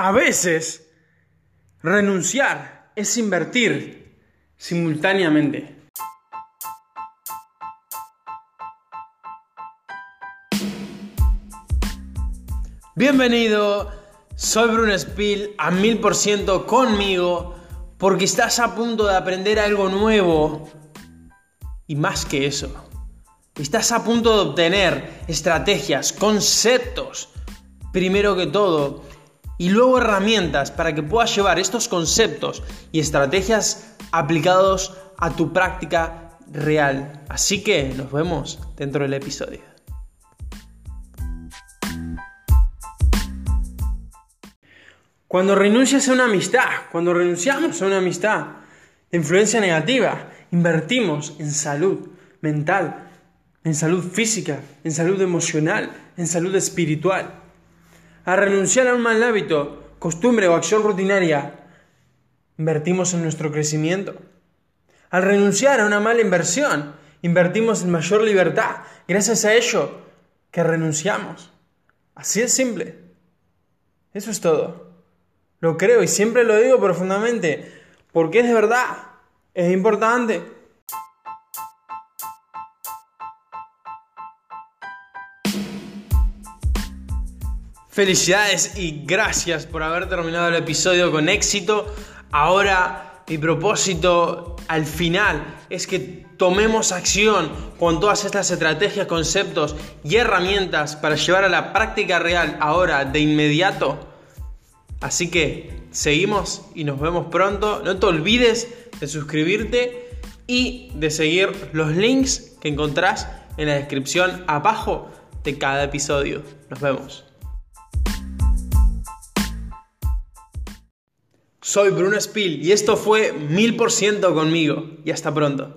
A veces, renunciar es invertir simultáneamente. Bienvenido, soy Bruno Spill a mil por ciento conmigo porque estás a punto de aprender algo nuevo y más que eso. Estás a punto de obtener estrategias, conceptos, primero que todo, y luego herramientas para que puedas llevar estos conceptos y estrategias aplicados a tu práctica real. Así que nos vemos dentro del episodio. Cuando renuncias a una amistad, cuando renunciamos a una amistad de influencia negativa, invertimos en salud mental, en salud física, en salud emocional, en salud espiritual. A renunciar a un mal hábito, costumbre o acción rutinaria, invertimos en nuestro crecimiento. Al renunciar a una mala inversión, invertimos en mayor libertad. Gracias a ello que renunciamos. Así es simple. Eso es todo. Lo creo y siempre lo digo profundamente, porque es de verdad, es importante. Felicidades y gracias por haber terminado el episodio con éxito. Ahora mi propósito al final es que tomemos acción con todas estas estrategias, conceptos y herramientas para llevar a la práctica real ahora de inmediato Así que seguimos y nos vemos pronto. No te olvides de suscribirte y de seguir los links que encontrás en la descripción abajo de cada episodio. Nos vemos. Soy Bruno Spill y esto fue mil por ciento conmigo y hasta pronto.